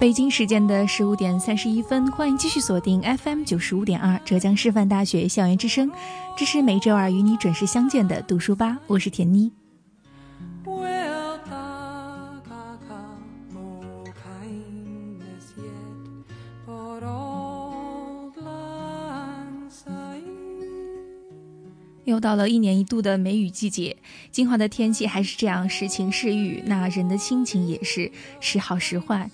北京时间的十五点三十一分，欢迎继续锁定 FM 九十五点二浙江师范大学校园之声，这是每周二与你准时相见的读书吧，我是田妮。又到了一年一度的梅雨季节，金华的天气还是这样时晴时雨，那人的心情也是时好时坏。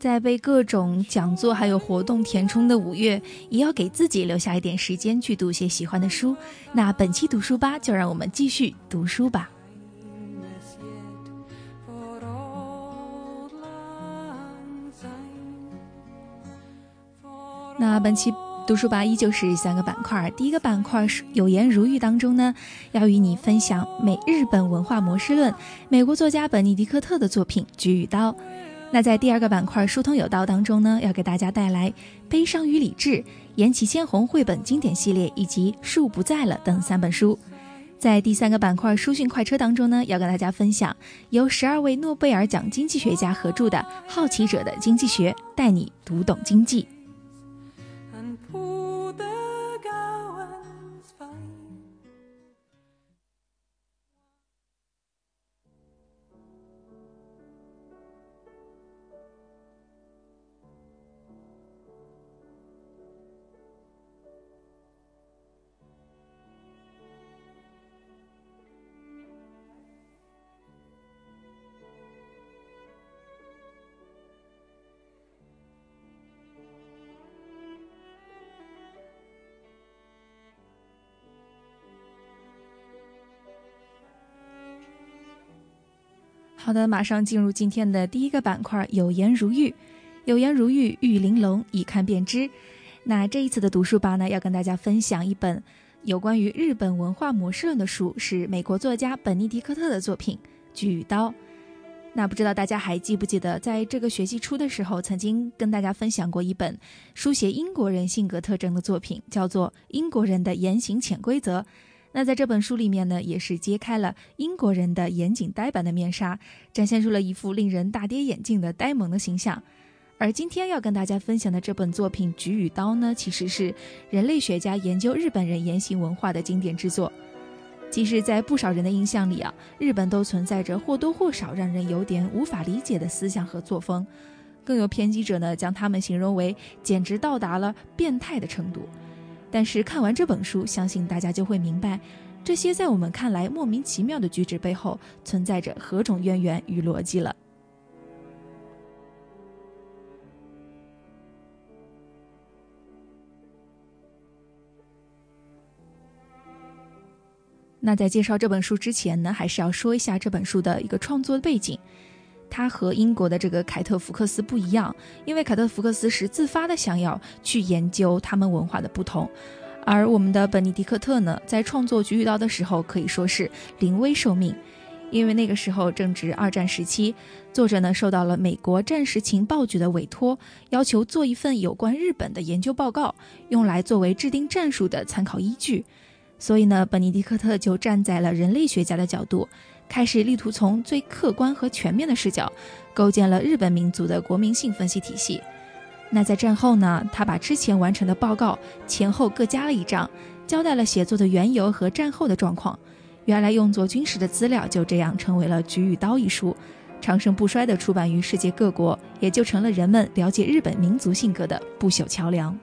在被各种讲座还有活动填充的五月，也要给自己留下一点时间去读些喜欢的书。那本期读书吧，就让我们继续读书吧。那本期读书吧依旧是三个板块，第一个板块是有言如玉当中呢，要与你分享美日本文化模式论，美国作家本尼迪克特的作品《菊与刀》。那在第二个板块“疏通有道”当中呢，要给大家带来《悲伤与理智》、言起千红绘本经典系列以及《树不在了》等三本书。在第三个板块“书讯快车”当中呢，要跟大家分享由十二位诺贝尔奖经济学家合著的《好奇者的经济学》，带你读懂经济。好的，马上进入今天的第一个板块，有颜如玉，有颜如玉，玉玲珑，一看便知。那这一次的读书吧呢，要跟大家分享一本有关于日本文化模式论的书，是美国作家本尼迪克特的作品《菊与刀》。那不知道大家还记不记得，在这个学期初的时候，曾经跟大家分享过一本书写英国人性格特征的作品，叫做《英国人的言行潜规则》。那在这本书里面呢，也是揭开了英国人的严谨呆板的面纱，展现出了一副令人大跌眼镜的呆萌的形象。而今天要跟大家分享的这本作品《菊与刀》呢，其实是人类学家研究日本人言行文化的经典之作。其实，在不少人的印象里啊，日本都存在着或多或少让人有点无法理解的思想和作风，更有偏激者呢，将他们形容为简直到达了变态的程度。但是看完这本书，相信大家就会明白，这些在我们看来莫名其妙的举止背后，存在着何种渊源与逻辑了。那在介绍这本书之前呢，还是要说一下这本书的一个创作背景。他和英国的这个凯特·福克斯不一样，因为凯特·福克斯是自发的想要去研究他们文化的不同，而我们的本尼迪克特呢，在创作《菊与刀》的时候可以说是临危受命，因为那个时候正值二战时期，作者呢受到了美国战时情报局的委托，要求做一份有关日本的研究报告，用来作为制定战术的参考依据，所以呢，本尼迪克特就站在了人类学家的角度。开始力图从最客观和全面的视角，构建了日本民族的国民性分析体系。那在战后呢，他把之前完成的报告前后各加了一章，交代了写作的缘由和战后的状况。原来用作军事的资料就这样成为了《菊与刀》一书，长盛不衰地出版于世界各国，也就成了人们了解日本民族性格的不朽桥梁。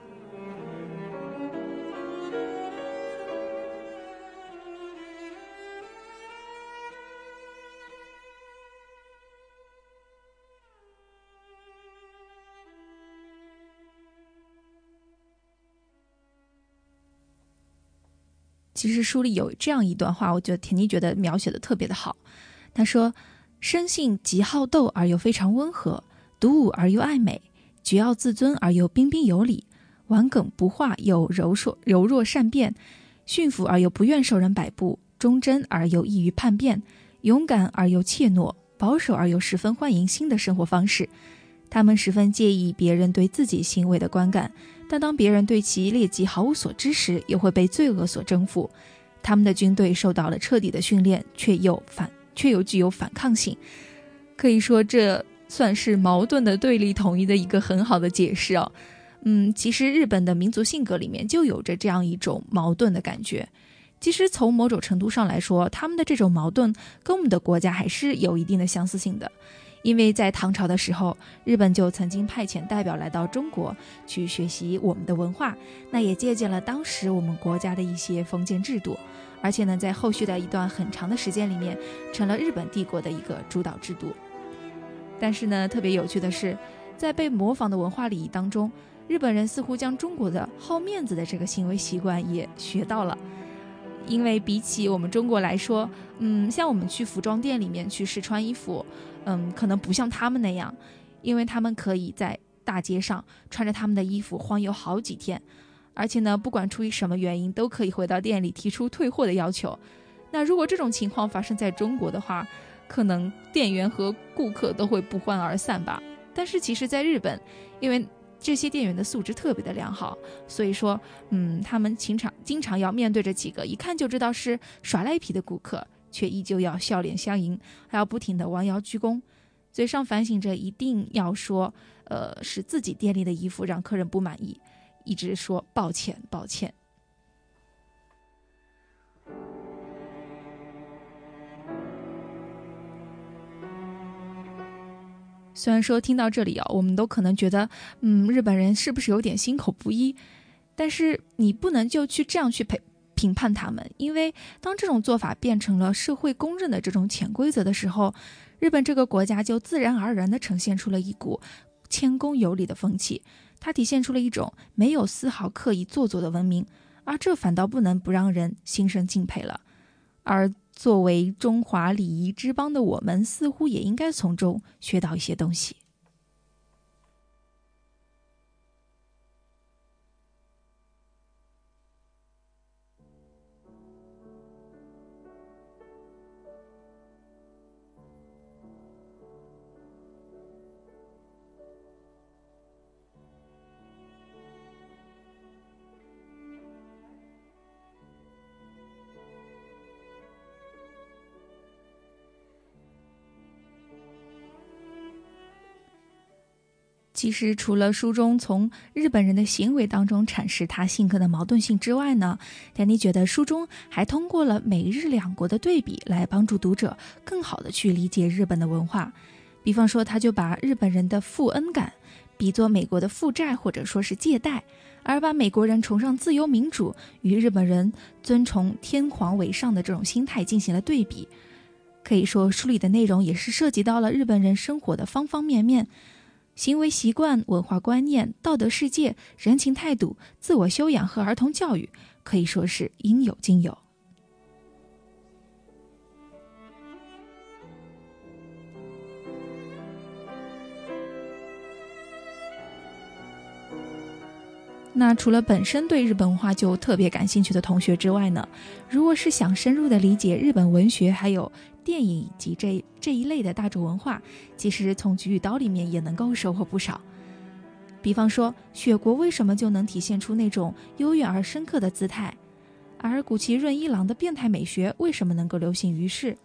其实书里有这样一段话，我觉得田妮觉得描写的特别的好。他说：“生性极好斗而又非常温和，独舞而又爱美，桀骜自尊而又彬彬有礼，顽梗不化又柔弱柔弱善变，驯服而又不愿受人摆布，忠贞而又易于叛变，勇敢而又怯懦，保守而又十分欢迎新的生活方式。他们十分介意别人对自己行为的观感。”但当别人对其劣迹毫无所知时，又会被罪恶所征服。他们的军队受到了彻底的训练，却又反却又具有反抗性。可以说，这算是矛盾的对立统一的一个很好的解释哦。嗯，其实日本的民族性格里面就有着这样一种矛盾的感觉。其实从某种程度上来说，他们的这种矛盾跟我们的国家还是有一定的相似性的。因为在唐朝的时候，日本就曾经派遣代表来到中国去学习我们的文化，那也借鉴了当时我们国家的一些封建制度，而且呢，在后续的一段很长的时间里面，成了日本帝国的一个主导制度。但是呢，特别有趣的是，在被模仿的文化礼仪当中，日本人似乎将中国的好面子的这个行为习惯也学到了。因为比起我们中国来说，嗯，像我们去服装店里面去试穿衣服。嗯，可能不像他们那样，因为他们可以在大街上穿着他们的衣服晃悠好几天，而且呢，不管出于什么原因，都可以回到店里提出退货的要求。那如果这种情况发生在中国的话，可能店员和顾客都会不欢而散吧。但是其实，在日本，因为这些店员的素质特别的良好，所以说，嗯，他们经常经常要面对着几个一看就知道是耍赖皮的顾客。却依旧要笑脸相迎，还要不停的弯腰鞠躬，嘴上反省着一定要说，呃，是自己店里的衣服让客人不满意，一直说抱歉抱歉。虽然说听到这里啊，我们都可能觉得，嗯，日本人是不是有点心口不一？但是你不能就去这样去陪。评判他们，因为当这种做法变成了社会公认的这种潜规则的时候，日本这个国家就自然而然地呈现出了一股谦恭有礼的风气，它体现出了一种没有丝毫刻意做作的文明，而这反倒不能不让人心生敬佩了。而作为中华礼仪之邦的我们，似乎也应该从中学到一些东西。其实，除了书中从日本人的行为当中阐释他性格的矛盾性之外呢，丹尼觉得书中还通过了美日两国的对比来帮助读者更好的去理解日本的文化。比方说，他就把日本人的负恩感比作美国的负债或者说是借贷，而把美国人崇尚自由民主与日本人尊崇天皇为上的这种心态进行了对比。可以说，书里的内容也是涉及到了日本人生活的方方面面。行为习惯、文化观念、道德世界、人情态度、自我修养和儿童教育，可以说是应有尽有。那除了本身对日本文化就特别感兴趣的同学之外呢，如果是想深入的理解日本文学，还有电影以及这这一类的大众文化，其实从《菊与刀》里面也能够收获不少。比方说，雪国为什么就能体现出那种悠远而深刻的姿态，而古崎润一郎的变态美学为什么能够流行于世？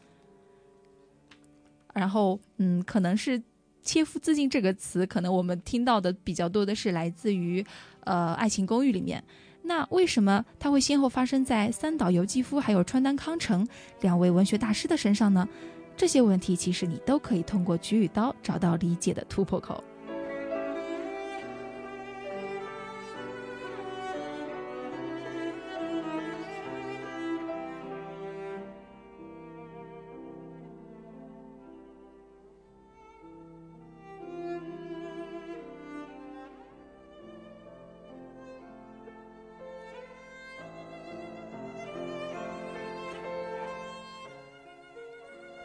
然后，嗯，可能是切肤自尽这个词，可能我们听到的比较多的是来自于呃《爱情公寓》里面。那为什么它会先后发生在三岛由纪夫还有川端康成两位文学大师的身上呢？这些问题其实你都可以通过菊与刀找到理解的突破口。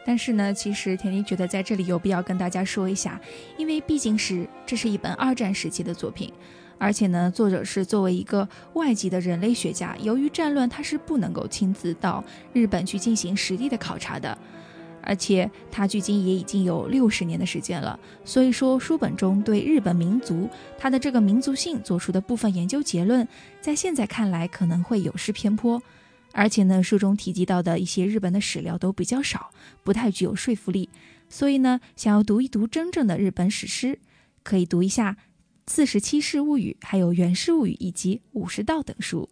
但是呢，其实甜甜觉得在这里有必要跟大家说一下，因为毕竟是这是一本二战时期的作品，而且呢，作者是作为一个外籍的人类学家，由于战乱，他是不能够亲自到日本去进行实地的考察的，而且他距今也已经有六十年的时间了，所以说书本中对日本民族他的这个民族性做出的部分研究结论，在现在看来可能会有失偏颇。而且呢，书中提及到的一些日本的史料都比较少，不太具有说服力。所以呢，想要读一读真正的日本史诗，可以读一下《四十七世物语》、还有《源氏物语》以及《武士道》等书。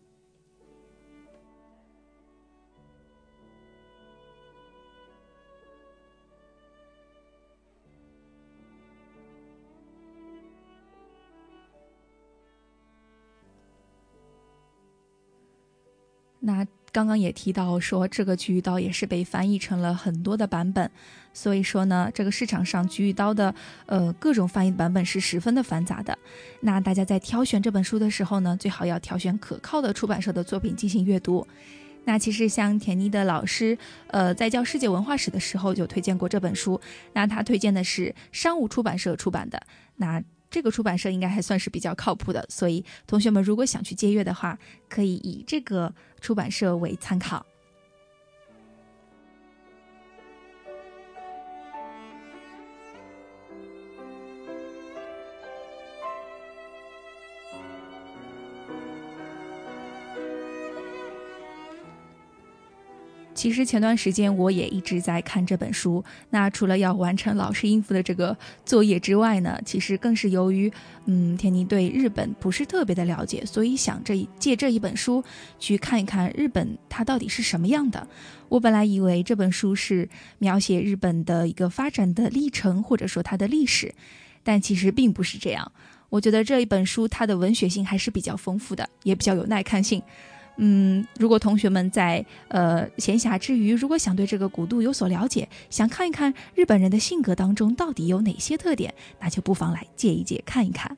那。刚刚也提到说，这个菊与刀也是被翻译成了很多的版本，所以说呢，这个市场上菊与刀的呃各种翻译版本是十分的繁杂的。那大家在挑选这本书的时候呢，最好要挑选可靠的出版社的作品进行阅读。那其实像田妮的老师，呃，在教世界文化史的时候就推荐过这本书，那他推荐的是商务出版社出版的。那这个出版社应该还算是比较靠谱的，所以同学们如果想去借阅的话，可以以这个出版社为参考。其实前段时间我也一直在看这本书。那除了要完成老师应付的这个作业之外呢，其实更是由于，嗯，田妮对日本不是特别的了解，所以想这借这一本书去看一看日本它到底是什么样的。我本来以为这本书是描写日本的一个发展的历程，或者说它的历史，但其实并不是这样。我觉得这一本书它的文学性还是比较丰富的，也比较有耐看性。嗯，如果同学们在呃闲暇之余，如果想对这个古都有所了解，想看一看日本人的性格当中到底有哪些特点，那就不妨来借一借看一看。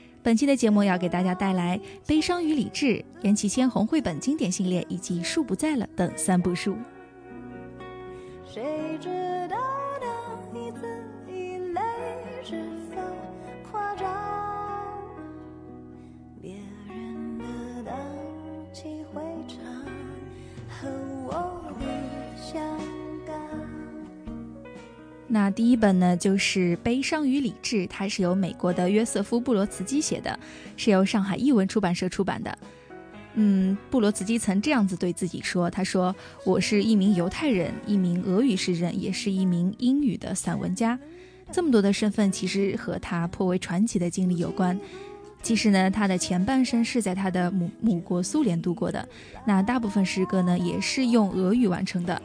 本期的节目要给大家带来《悲伤与理智》、严启千红绘本经典系列以及《树不在了》等三部书。谁知那第一本呢，就是《悲伤与理智》，它是由美国的约瑟夫·布罗茨基写的，是由上海译文出版社出版的。嗯，布罗茨基曾这样子对自己说：“他说，我是一名犹太人，一名俄语诗人，也是一名英语的散文家。这么多的身份，其实和他颇为传奇的经历有关。其实呢，他的前半生是在他的母母国苏联度过的，那大部分诗歌呢也是用俄语完成的。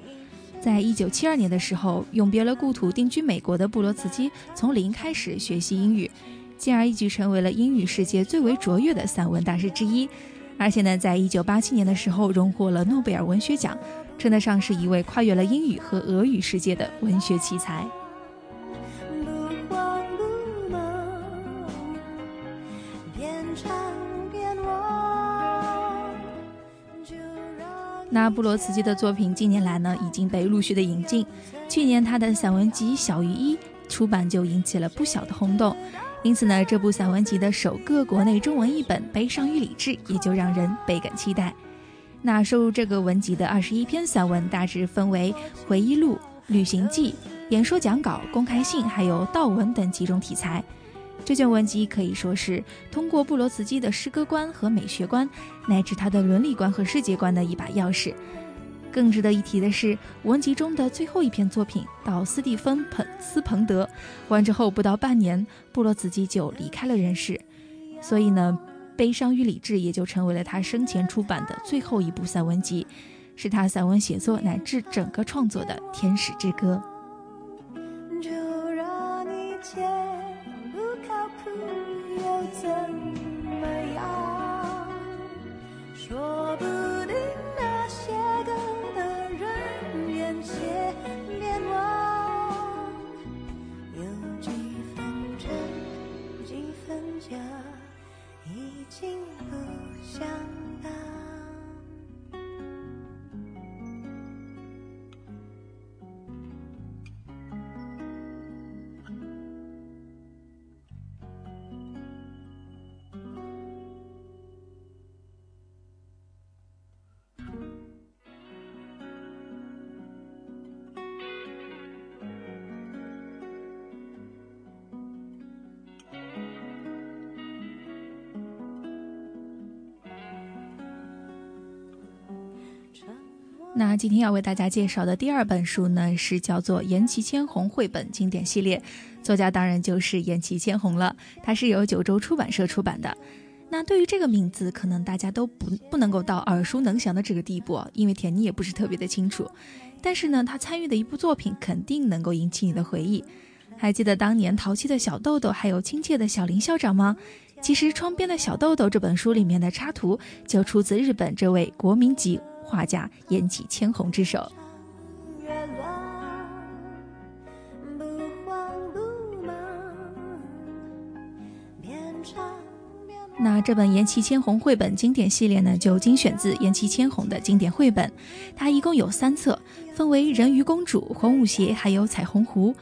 在一九七二年的时候，永别了故土定居美国的布罗茨基从零开始学习英语，进而一举成为了英语世界最为卓越的散文大师之一。而且呢，在一九八七年的时候，荣获了诺贝尔文学奖，称得上是一位跨越了英语和俄语世界的文学奇才。那布罗茨基的作品近年来呢，已经被陆续的引进。去年他的散文集《小于一》出版就引起了不小的轰动。因此呢，这部散文集的首个国内中文译本《悲伤与理智》也就让人倍感期待。那收入这个文集的二十一篇散文大致分为回忆录、旅行记、演说讲稿、公开信，还有悼文等几种题材。这卷文集可以说是通过布罗茨基的诗歌观和美学观，乃至他的伦理观和世界观的一把钥匙。更值得一提的是，文集中的最后一篇作品《到斯蒂芬·彭斯彭德》完之后不到半年，布罗茨基就离开了人世。所以呢，《悲伤与理智》也就成为了他生前出版的最后一部散文集，是他散文写作乃至整个创作的天使之歌。那今天要为大家介绍的第二本书呢，是叫做《颜齐千红绘本经典系列》，作家当然就是颜齐千红了。它是由九州出版社出版的。那对于这个名字，可能大家都不不能够到耳熟能详的这个地步，因为田妮也不是特别的清楚。但是呢，他参与的一部作品肯定能够引起你的回忆。还记得当年淘气的小豆豆，还有亲切的小林校长吗？其实《窗边的小豆豆》这本书里面的插图就出自日本这位国民级。画家颜启千红之手。那这本颜齐千红绘本经典系列呢，就精选自颜齐千红的经典绘本。它一共有三册，分为《人鱼公主》《红舞鞋》还有《彩虹湖》。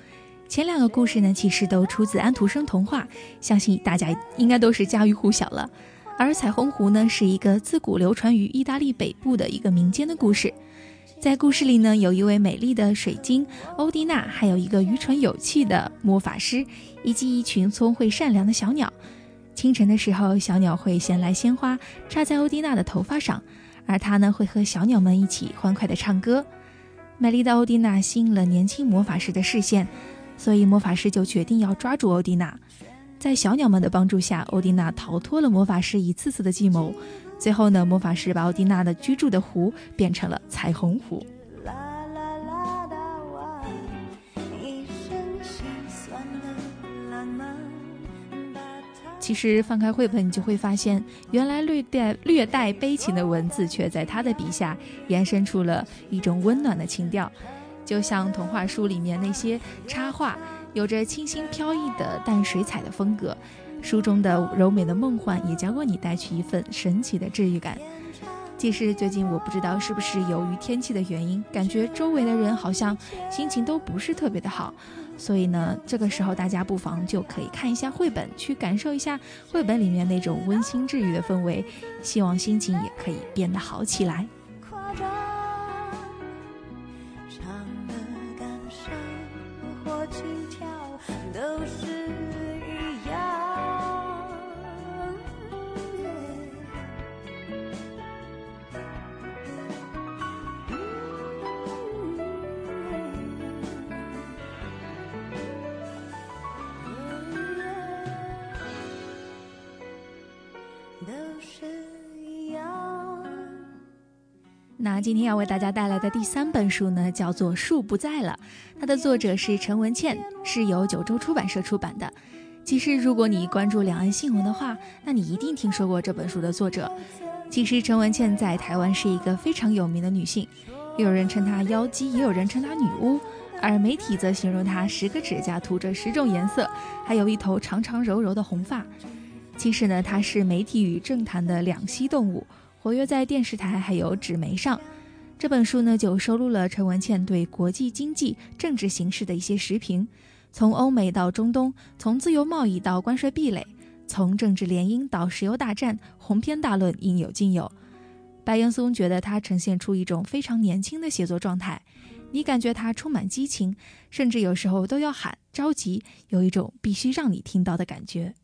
前两个故事呢，其实都出自安徒生童话，相信大家应该都是家喻户晓了。而彩虹湖呢，是一个自古流传于意大利北部的一个民间的故事。在故事里呢，有一位美丽的水晶欧蒂娜，还有一个愚蠢有趣的魔法师，以及一群聪慧善良的小鸟。清晨的时候，小鸟会衔来鲜花插在欧蒂娜的头发上，而她呢，会和小鸟们一起欢快地唱歌。美丽的欧蒂娜吸引了年轻魔法师的视线，所以魔法师就决定要抓住欧蒂娜。在小鸟们的帮助下，欧蒂娜逃脱了魔法师一次次的计谋。最后呢，魔法师把欧蒂娜的居住的湖变成了彩虹湖。其实翻开绘本，你就会发现，原来略带略带悲情的文字，却在他的笔下延伸出了一种温暖的情调，就像童话书里面那些插画。有着清新飘逸的淡水彩的风格，书中的柔美的梦幻也将为你带去一份神奇的治愈感。即使最近我不知道是不是由于天气的原因，感觉周围的人好像心情都不是特别的好，所以呢，这个时候大家不妨就可以看一下绘本，去感受一下绘本里面那种温馨治愈的氛围，希望心情也可以变得好起来。那今天要为大家带来的第三本书呢，叫做《树不在了》，它的作者是陈文茜，是由九州出版社出版的。其实，如果你关注两岸新闻的话，那你一定听说过这本书的作者。其实，陈文茜在台湾是一个非常有名的女性，有人称她妖姬，也有人称她女巫，而媒体则形容她十个指甲涂着十种颜色，还有一头长长柔柔的红发。其实呢，她是媒体与政坛的两栖动物。活跃在电视台还有纸媒上，这本书呢就收录了陈文茜对国际经济、政治形势的一些时评，从欧美到中东，从自由贸易到关税壁垒，从政治联姻到石油大战，鸿篇大论应有尽有。白岩松觉得他呈现出一种非常年轻的写作状态，你感觉他充满激情，甚至有时候都要喊着急，有一种必须让你听到的感觉。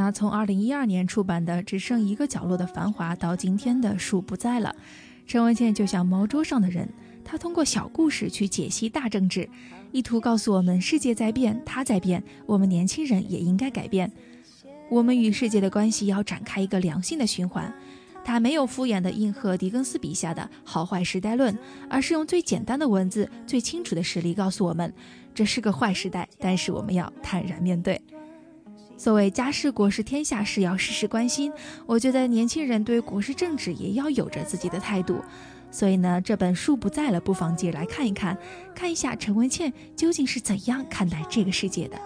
那从二零一二年出版的《只剩一个角落的繁华》到今天的《树不在了》，陈文茜就像猫桌上的人，他通过小故事去解析大政治，意图告诉我们世界在变，他在变，我们年轻人也应该改变。我们与世界的关系要展开一个良性的循环。他没有敷衍的应和狄更斯笔下的好坏时代论，而是用最简单的文字、最清楚的实例告诉我们，这是个坏时代，但是我们要坦然面对。所谓家事国事天下事要时时关心，我觉得年轻人对国事政治也要有着自己的态度。所以呢，这本书不在了，不妨借来看一看，看一下陈文茜究竟是怎样看待这个世界的。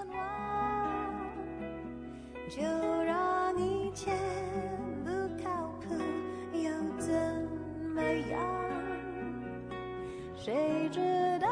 谁知道？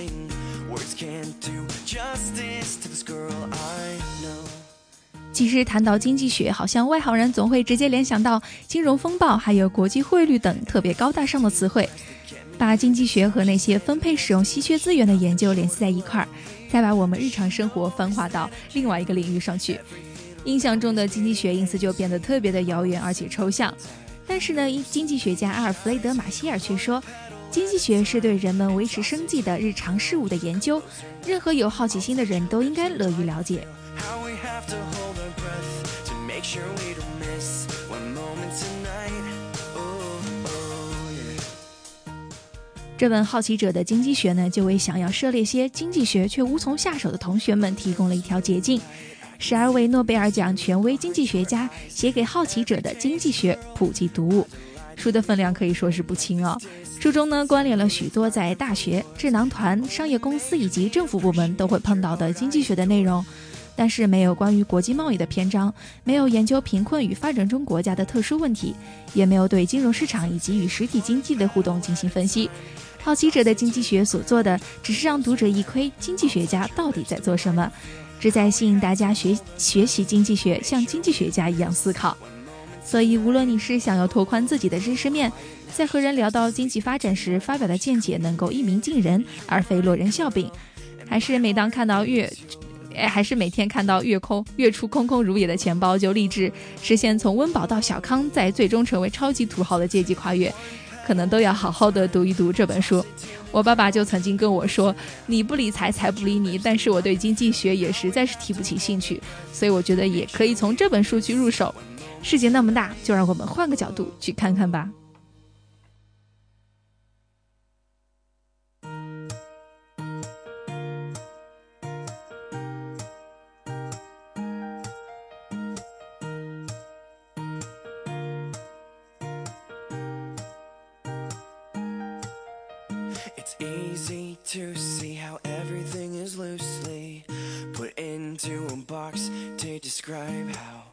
can do justice to this girl i know 其实谈到经济学，好像外行人总会直接联想到金融风暴，还有国际汇率等特别高大上的词汇，把经济学和那些分配使用稀缺资源的研究联系在一块儿，再把我们日常生活分化到另外一个领域上去。印象中的经济学因此就变得特别的遥远而且抽象。但是呢，经济学家阿尔弗雷德·马歇尔却说，经济学是对人们维持生计的日常事物的研究，任何有好奇心的人都应该乐于了解。这本《好奇者的经济学》呢，就为想要涉猎些经济学却无从下手的同学们提供了一条捷径。十二位诺贝尔奖权威经济学家写给好奇者的经济学普及读物，书的分量可以说是不轻哦。书中呢，关联了许多在大学、智囊团、商业公司以及政府部门都会碰到的经济学的内容。但是没有关于国际贸易的篇章，没有研究贫困与发展中国家的特殊问题，也没有对金融市场以及与实体经济的互动进行分析。好奇者的经济学所做的，只是让读者一窥经济学家到底在做什么，旨在吸引大家学学习经济学，像经济学家一样思考。所以，无论你是想要拓宽自己的知识面，在和人聊到经济发展时发表的见解能够一鸣惊人而非落人笑柄，还是每当看到月。还是每天看到月空月初空空如也的钱包，就立志实现从温饱到小康，再最终成为超级土豪的阶级跨越，可能都要好好的读一读这本书。我爸爸就曾经跟我说：“你不理财，财不理你。”但是我对经济学也实在是提不起兴趣，所以我觉得也可以从这本书去入手。世界那么大，就让我们换个角度去看看吧。Describe how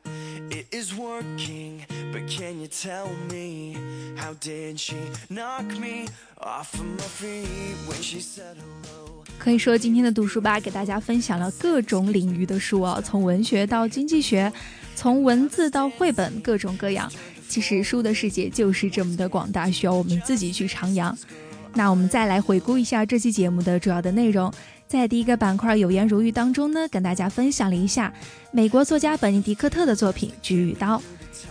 it is working. But can you tell me how did she knock me off of my feet when she said hello? 可以说，今天的读书吧给大家分享了各种领域的书哦，从文学到经济学，从文字到绘本，各种各样。其实书的世界就是这么的广大，需要我们自己去徜徉。那我们再来回顾一下这期节目的主要的内容。在第一个板块“有言如玉”当中呢，跟大家分享了一下美国作家本尼迪克特的作品《菊与刀》。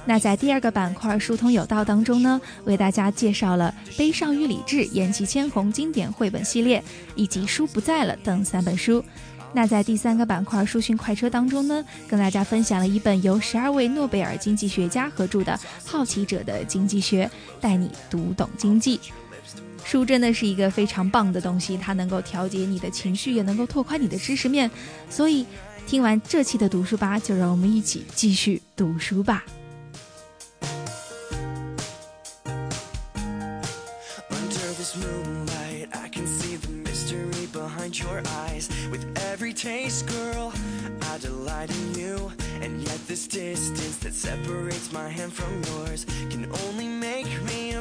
那在第二个板块“书通有道”当中呢，为大家介绍了《悲伤与理智》延崎千红经典绘本系列以及《书不在了》等三本书。那在第三个板块“书讯快车”当中呢，跟大家分享了一本由十二位诺贝尔经济学家合著的《好奇者的经济学》，带你读懂经济。书真的是一个非常棒的东西，它能够调节你的情绪，也能够拓宽你的知识面。所以，听完这期的读书吧，就让我们一起继续读书吧。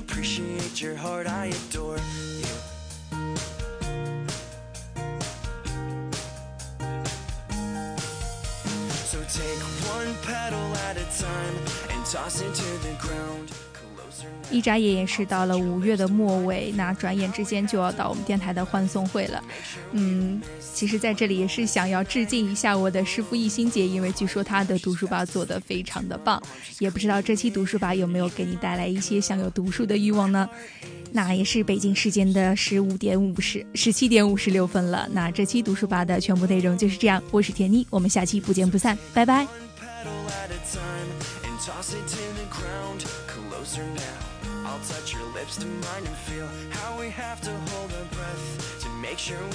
Appreciate your heart I adore you. So take one petal at a time And toss it to the ground 一眨眼也是到了五月的末尾，那转眼之间就要到我们电台的欢送会了。嗯，其实在这里也是想要致敬一下我的师傅易心姐，因为据说她的读书吧做得非常的棒。也不知道这期读书吧有没有给你带来一些想有读书的欲望呢？那也是北京时间的十五点五十十七点五十六分了。那这期读书吧的全部内容就是这样，我是田妮，我们下期不见不散，拜拜。I'll touch your lips to mine and feel how we have to hold our breath to make sure we